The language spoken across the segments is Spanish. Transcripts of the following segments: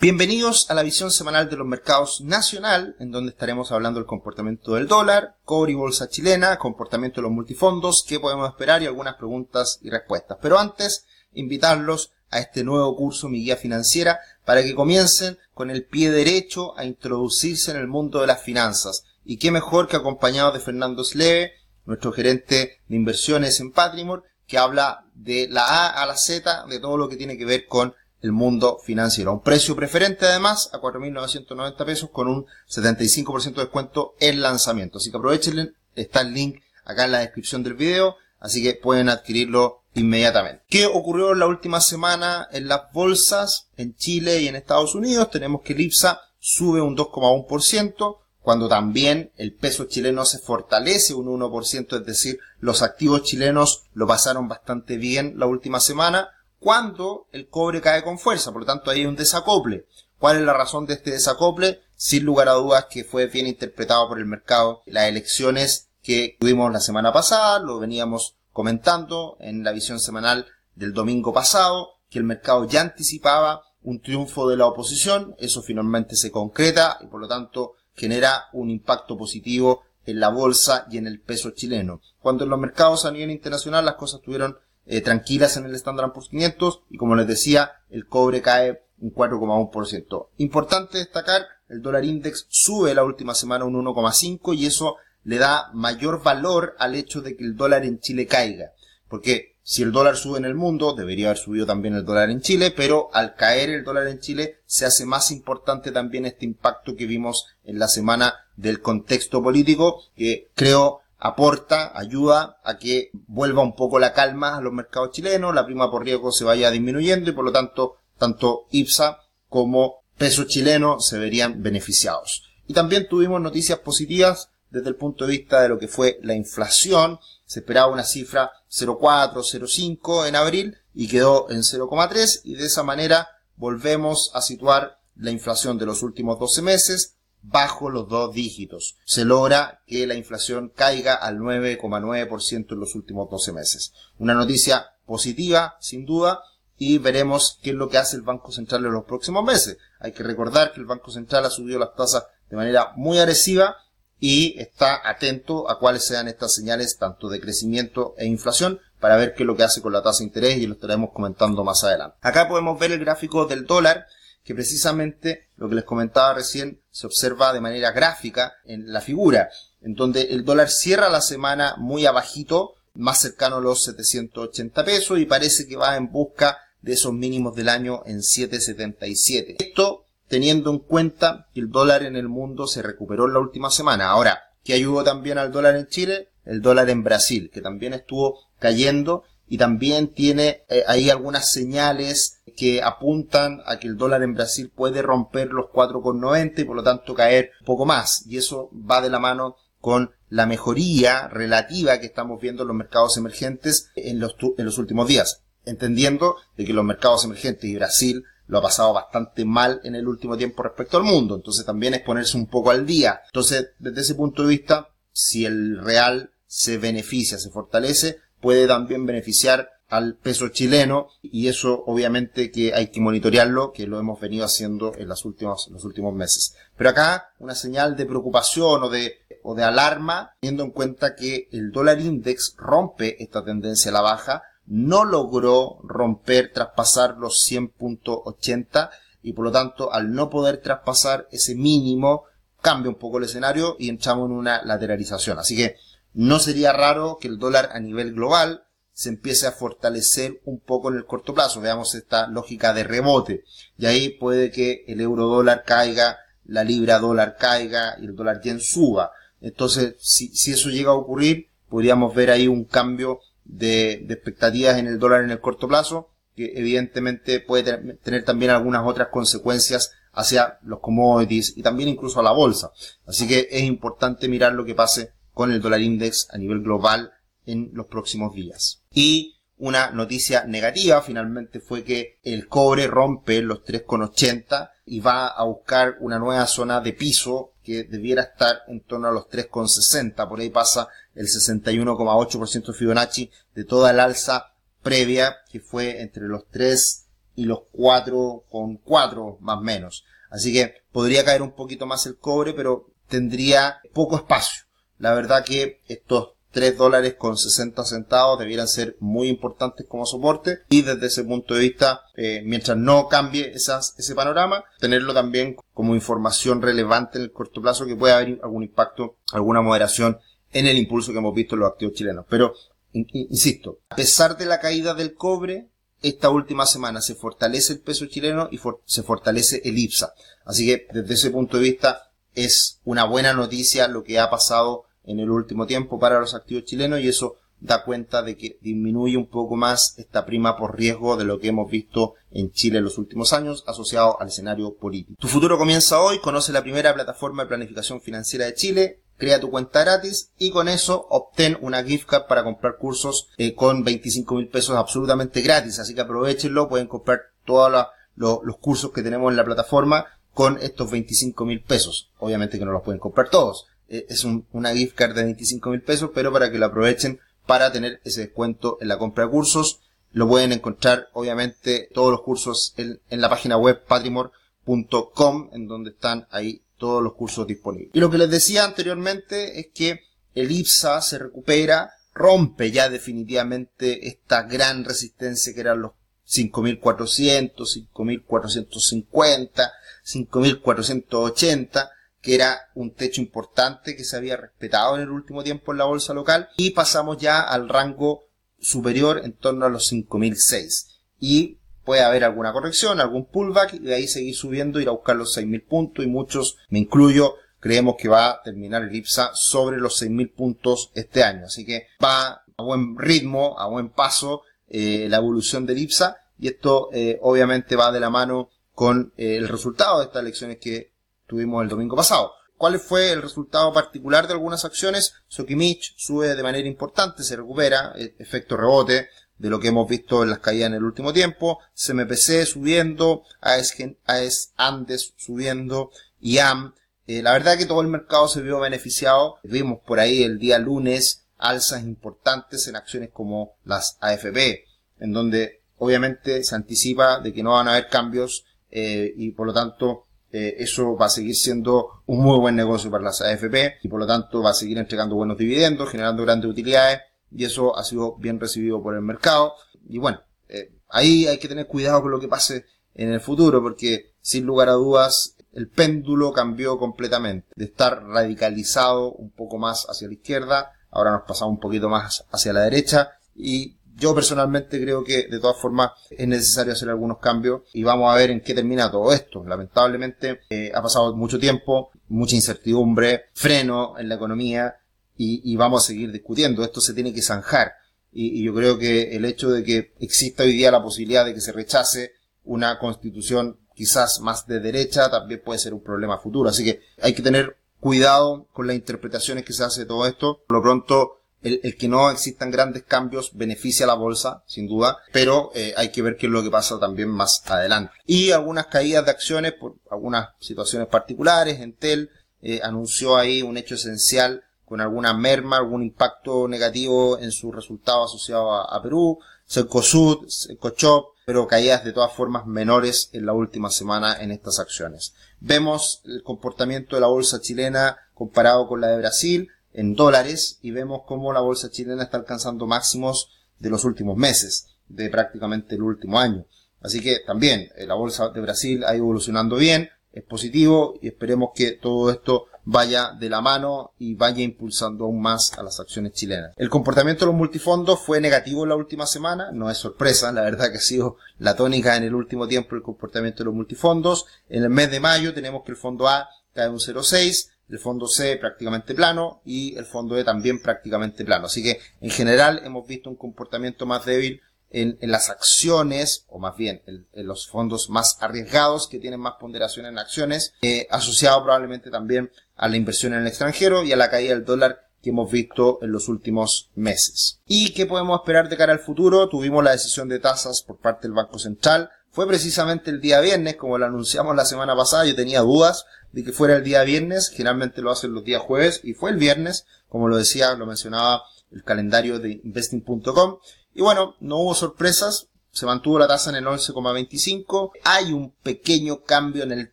Bienvenidos a la visión semanal de los mercados nacional, en donde estaremos hablando del comportamiento del dólar, cobre y bolsa chilena, comportamiento de los multifondos, qué podemos esperar y algunas preguntas y respuestas. Pero antes, invitarlos a este nuevo curso Mi Guía Financiera para que comiencen con el pie derecho a introducirse en el mundo de las finanzas. Y qué mejor que acompañado de Fernando Sleve, nuestro gerente de inversiones en Patrimor, que habla de la A a la Z de todo lo que tiene que ver con el mundo financiero. Un precio preferente además a 4.990 pesos con un 75% de descuento en lanzamiento. Así que aprovechen, está el link acá en la descripción del video, así que pueden adquirirlo inmediatamente. ¿Qué ocurrió la última semana en las bolsas en Chile y en Estados Unidos? Tenemos que el IPSA sube un 2,1%, cuando también el peso chileno se fortalece un 1%, es decir, los activos chilenos lo pasaron bastante bien la última semana, cuando el cobre cae con fuerza, por lo tanto hay un desacople. ¿Cuál es la razón de este desacople? Sin lugar a dudas que fue bien interpretado por el mercado. Las elecciones que tuvimos la semana pasada, lo veníamos comentando en la visión semanal del domingo pasado, que el mercado ya anticipaba un triunfo de la oposición, eso finalmente se concreta y por lo tanto genera un impacto positivo en la bolsa y en el peso chileno. Cuando en los mercados a nivel internacional las cosas tuvieron eh, tranquilas en el Standard Poor's 500 y como les decía, el cobre cae un 4,1%. Importante destacar, el dólar index sube la última semana un 1,5 y eso le da mayor valor al hecho de que el dólar en Chile caiga. Porque si el dólar sube en el mundo, debería haber subido también el dólar en Chile, pero al caer el dólar en Chile se hace más importante también este impacto que vimos en la semana del contexto político, que creo aporta, ayuda a que vuelva un poco la calma a los mercados chilenos, la prima por riesgo se vaya disminuyendo y por lo tanto tanto IPSA como peso chileno se verían beneficiados. Y también tuvimos noticias positivas desde el punto de vista de lo que fue la inflación. Se esperaba una cifra 0,4, 0,5 en abril y quedó en 0,3 y de esa manera volvemos a situar la inflación de los últimos 12 meses bajo los dos dígitos. Se logra que la inflación caiga al 9,9% en los últimos 12 meses. Una noticia positiva, sin duda, y veremos qué es lo que hace el Banco Central en los próximos meses. Hay que recordar que el Banco Central ha subido las tasas de manera muy agresiva y está atento a cuáles sean estas señales tanto de crecimiento e inflación para ver qué es lo que hace con la tasa de interés y lo estaremos comentando más adelante. Acá podemos ver el gráfico del dólar que precisamente lo que les comentaba recién se observa de manera gráfica en la figura, en donde el dólar cierra la semana muy abajito, más cercano a los 780 pesos y parece que va en busca de esos mínimos del año en 777. Esto teniendo en cuenta que el dólar en el mundo se recuperó en la última semana. Ahora, ¿qué ayudó también al dólar en Chile? El dólar en Brasil, que también estuvo cayendo y también tiene eh, ahí algunas señales que apuntan a que el dólar en Brasil puede romper los 4,90 y por lo tanto caer un poco más. Y eso va de la mano con la mejoría relativa que estamos viendo en los mercados emergentes en los, en los últimos días. Entendiendo de que los mercados emergentes y Brasil lo ha pasado bastante mal en el último tiempo respecto al mundo. Entonces también es ponerse un poco al día. Entonces, desde ese punto de vista, si el real se beneficia, se fortalece, puede también beneficiar al peso chileno y eso obviamente que hay que monitorearlo, que lo hemos venido haciendo en los últimos, los últimos meses. Pero acá una señal de preocupación o de, o de alarma, teniendo en cuenta que el dólar index rompe esta tendencia a la baja, no logró romper, traspasar los 100.80 y por lo tanto al no poder traspasar ese mínimo cambia un poco el escenario y entramos en una lateralización. Así que no sería raro que el dólar a nivel global se empiece a fortalecer un poco en el corto plazo. Veamos esta lógica de rebote. Y ahí puede que el euro dólar caiga, la libra dólar caiga y el dólar yen suba. Entonces, si, si eso llega a ocurrir, podríamos ver ahí un cambio de, de expectativas en el dólar en el corto plazo, que evidentemente puede tener también algunas otras consecuencias hacia los commodities y también incluso a la bolsa. Así que es importante mirar lo que pase con el dólar index a nivel global en los próximos días. Y una noticia negativa finalmente fue que el cobre rompe los 3,80 y va a buscar una nueva zona de piso que debiera estar en torno a los 3,60. Por ahí pasa el 61,8% Fibonacci de toda el alza previa que fue entre los 3 y los 4,4 más menos. Así que podría caer un poquito más el cobre, pero tendría poco espacio. La verdad que estos 3 dólares con 60 centavos debieran ser muy importantes como soporte y desde ese punto de vista, eh, mientras no cambie ese panorama, tenerlo también como información relevante en el corto plazo que pueda haber algún impacto, alguna moderación en el impulso que hemos visto en los activos chilenos. Pero, insisto, a pesar de la caída del cobre, esta última semana se fortalece el peso chileno y se fortalece el IPSA. Así que desde ese punto de vista es una buena noticia lo que ha pasado en el último tiempo para los activos chilenos y eso da cuenta de que disminuye un poco más esta prima por riesgo de lo que hemos visto en Chile en los últimos años asociado al escenario político. Tu futuro comienza hoy, conoce la primera plataforma de planificación financiera de Chile, crea tu cuenta gratis y con eso obtén una gift card para comprar cursos eh, con 25 mil pesos absolutamente gratis. Así que aprovechenlo, pueden comprar todos los cursos que tenemos en la plataforma con estos 25 mil pesos. Obviamente que no los pueden comprar todos. Eh, es una gift card de 25 mil pesos, pero para que lo aprovechen para tener ese descuento en la compra de cursos. Lo pueden encontrar, obviamente, todos los cursos en, en la página web patrimor.com, en donde están ahí todos los cursos disponibles. Y lo que les decía anteriormente es que el IPSA se recupera, rompe ya definitivamente esta gran resistencia que eran los 5400, 5450, 5480, era un techo importante que se había respetado en el último tiempo en la bolsa local y pasamos ya al rango superior en torno a los 5006 y puede haber alguna corrección, algún pullback y de ahí seguir subiendo, ir a buscar los 6.000 puntos y muchos, me incluyo, creemos que va a terminar el IPSA sobre los 6.000 puntos este año. Así que va a buen ritmo, a buen paso eh, la evolución del IPSA y esto eh, obviamente va de la mano con eh, el resultado de estas elecciones que tuvimos el domingo pasado. ¿Cuál fue el resultado particular de algunas acciones? Sokimich sube de manera importante, se recupera, efecto rebote, de lo que hemos visto en las caídas en el último tiempo, CMPC subiendo, AES, Andes subiendo, IAM. Eh, la verdad que todo el mercado se vio beneficiado. Vimos por ahí el día lunes alzas importantes en acciones como las AFP, en donde obviamente se anticipa de que no van a haber cambios eh, y por lo tanto eh, eso va a seguir siendo un muy buen negocio para las AFP y por lo tanto va a seguir entregando buenos dividendos, generando grandes utilidades y eso ha sido bien recibido por el mercado. Y bueno, eh, ahí hay que tener cuidado con lo que pase en el futuro, porque sin lugar a dudas el péndulo cambió completamente. De estar radicalizado un poco más hacia la izquierda, ahora nos pasamos un poquito más hacia la derecha y yo personalmente creo que de todas formas es necesario hacer algunos cambios y vamos a ver en qué termina todo esto. Lamentablemente eh, ha pasado mucho tiempo, mucha incertidumbre, freno en la economía y, vamos a seguir discutiendo. Esto se tiene que zanjar. Y, yo creo que el hecho de que exista hoy día la posibilidad de que se rechace una constitución quizás más de derecha también puede ser un problema futuro. Así que hay que tener cuidado con las interpretaciones que se hace de todo esto. Por lo pronto, el, que no existan grandes cambios beneficia a la bolsa, sin duda, pero eh, hay que ver qué es lo que pasa también más adelante. Y algunas caídas de acciones por algunas situaciones particulares. Entel eh, anunció ahí un hecho esencial con alguna merma, algún impacto negativo en su resultado asociado a, Perú, Secosud, Secochop, pero caídas de todas formas menores en la última semana en estas acciones. Vemos el comportamiento de la bolsa chilena comparado con la de Brasil en dólares y vemos cómo la bolsa chilena está alcanzando máximos de los últimos meses, de prácticamente el último año. Así que también eh, la bolsa de Brasil ha ido evolucionando bien, es positivo y esperemos que todo esto vaya de la mano y vaya impulsando aún más a las acciones chilenas. El comportamiento de los multifondos fue negativo en la última semana, no es sorpresa, la verdad que ha sido la tónica en el último tiempo el comportamiento de los multifondos. En el mes de mayo tenemos que el fondo A cae un 0,6, el fondo C prácticamente plano y el fondo E también prácticamente plano. Así que en general hemos visto un comportamiento más débil en, las acciones, o más bien en, los fondos más arriesgados que tienen más ponderación en acciones, eh, asociado probablemente también a la inversión en el extranjero y a la caída del dólar que hemos visto en los últimos meses. ¿Y qué podemos esperar de cara al futuro? Tuvimos la decisión de tasas por parte del Banco Central. Fue precisamente el día viernes, como lo anunciamos la semana pasada. Yo tenía dudas de que fuera el día viernes. Generalmente lo hacen los días jueves y fue el viernes, como lo decía, lo mencionaba el calendario de investing.com. Y bueno, no hubo sorpresas. se mantuvo la tasa en el 11,25. Hay un pequeño cambio en el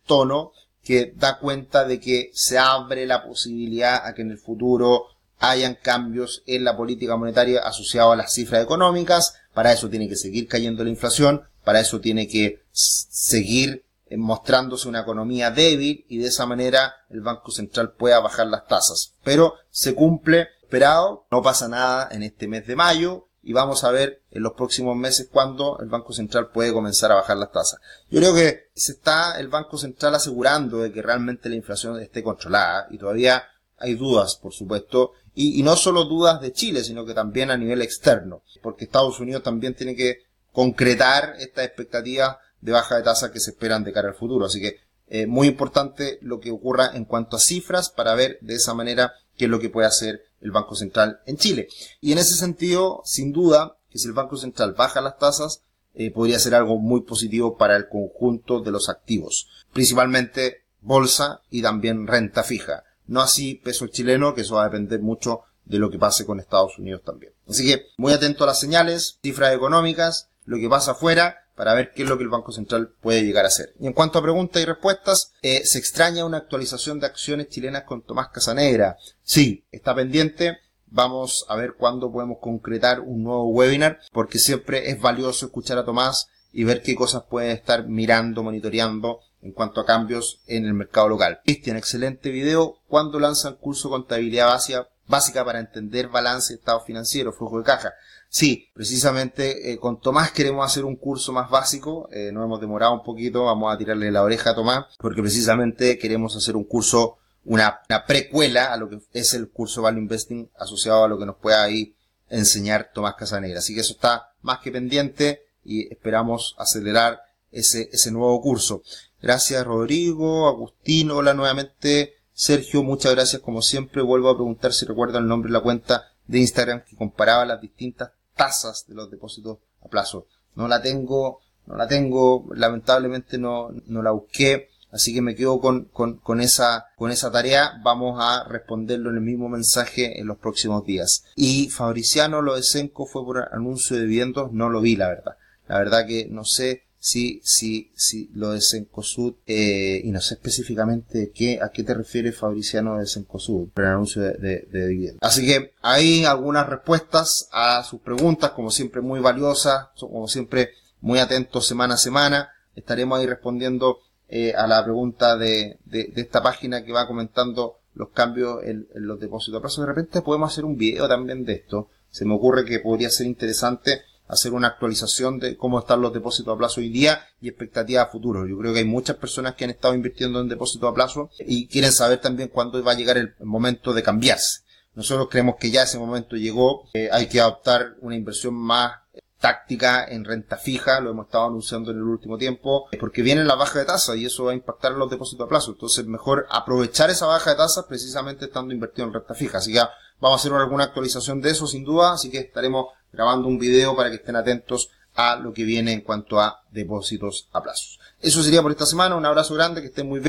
tono que da cuenta de que se abre la posibilidad a que en el futuro hayan cambios en la política monetaria asociados a las cifras económicas. Para eso tiene que seguir cayendo la inflación, para eso tiene que seguir eh, mostrándose una economía débil y de esa manera el Banco Central pueda bajar las tasas. Pero se cumple esperado, no pasa nada en este mes de mayo y vamos a ver en los próximos meses cuándo el Banco Central puede comenzar a bajar las tasas. Yo creo que se está el Banco Central asegurando de que realmente la inflación esté controlada y todavía hay dudas, por supuesto, y, y no solo dudas de Chile, sino que también a nivel externo, porque Estados Unidos también tiene que concretar estas expectativas de baja de tasa que se esperan de cara al futuro. Así que eh, muy importante lo que ocurra en cuanto a cifras para ver de esa manera qué es lo que puede hacer el Banco Central en Chile. Y en ese sentido, sin duda, que si el Banco Central baja las tasas, eh, podría ser algo muy positivo para el conjunto de los activos, principalmente bolsa y también renta fija. No así peso chileno, que eso va a depender mucho de lo que pase con Estados Unidos también. Así que muy atento a las señales, cifras económicas, lo que pasa afuera, para ver qué es lo que el Banco Central puede llegar a hacer. Y en cuanto a preguntas y respuestas, eh, se extraña una actualización de acciones chilenas con Tomás Casanegra. Sí, está pendiente. Vamos a ver cuándo podemos concretar un nuevo webinar, porque siempre es valioso escuchar a Tomás y ver qué cosas puede estar mirando, monitoreando en cuanto a cambios en el mercado local. Cristian, excelente video. ¿Cuándo lanzan curso contabilidad básica, básica para entender balance, estado financiero, flujo de caja? Sí, precisamente eh, con Tomás queremos hacer un curso más básico, eh, nos hemos demorado un poquito, vamos a tirarle la oreja a Tomás, porque precisamente queremos hacer un curso, una, precuela a lo que es el curso Value Investing asociado a lo que nos pueda ahí enseñar Tomás Casanegra. Así que eso está más que pendiente y esperamos acelerar ese, ese nuevo curso. Gracias Rodrigo, Agustín, hola nuevamente. Sergio, muchas gracias como siempre. Vuelvo a preguntar si recuerdan el nombre de la cuenta de Instagram que comparaba las distintas tasas de los depósitos a plazo. No la tengo, no la tengo, lamentablemente no, no la busqué, así que me quedo con, con, con, esa, con esa tarea. Vamos a responderlo en el mismo mensaje en los próximos días. Y Fabriciano, lo de Senco fue por anuncio de dividendos, no lo vi, la verdad. La verdad que no sé si, si, si lo de Sencosud, eh, y no sé específicamente qué, a qué te refiere Fabriciano de Sencosud, el anuncio de, de, de. Así que hay algunas respuestas a sus preguntas, como siempre muy valiosas, como siempre muy atentos semana a semana. Estaremos ahí respondiendo eh, a la pregunta de, de, de, esta página que va comentando los cambios en, en los depósitos a plazo. De repente podemos hacer un video también de esto. Se me ocurre que podría ser interesante hacer una actualización de cómo están los depósitos a plazo hoy día y expectativas a futuro. Yo creo que hay muchas personas que han estado invirtiendo en depósitos a plazo y quieren saber también cuándo va a llegar el momento de cambiarse. Nosotros creemos que ya ese momento llegó, eh, hay que adoptar una inversión más táctica en renta fija, lo hemos estado anunciando en el último tiempo, porque viene la baja de tasa y eso va a impactar en los depósitos a plazo. Entonces, mejor aprovechar esa baja de tasa precisamente estando invertido en renta fija. Así que vamos a hacer alguna actualización de eso, sin duda, así que estaremos grabando un video para que estén atentos a lo que viene en cuanto a depósitos a plazos. Eso sería por esta semana. Un abrazo grande, que estén muy bien.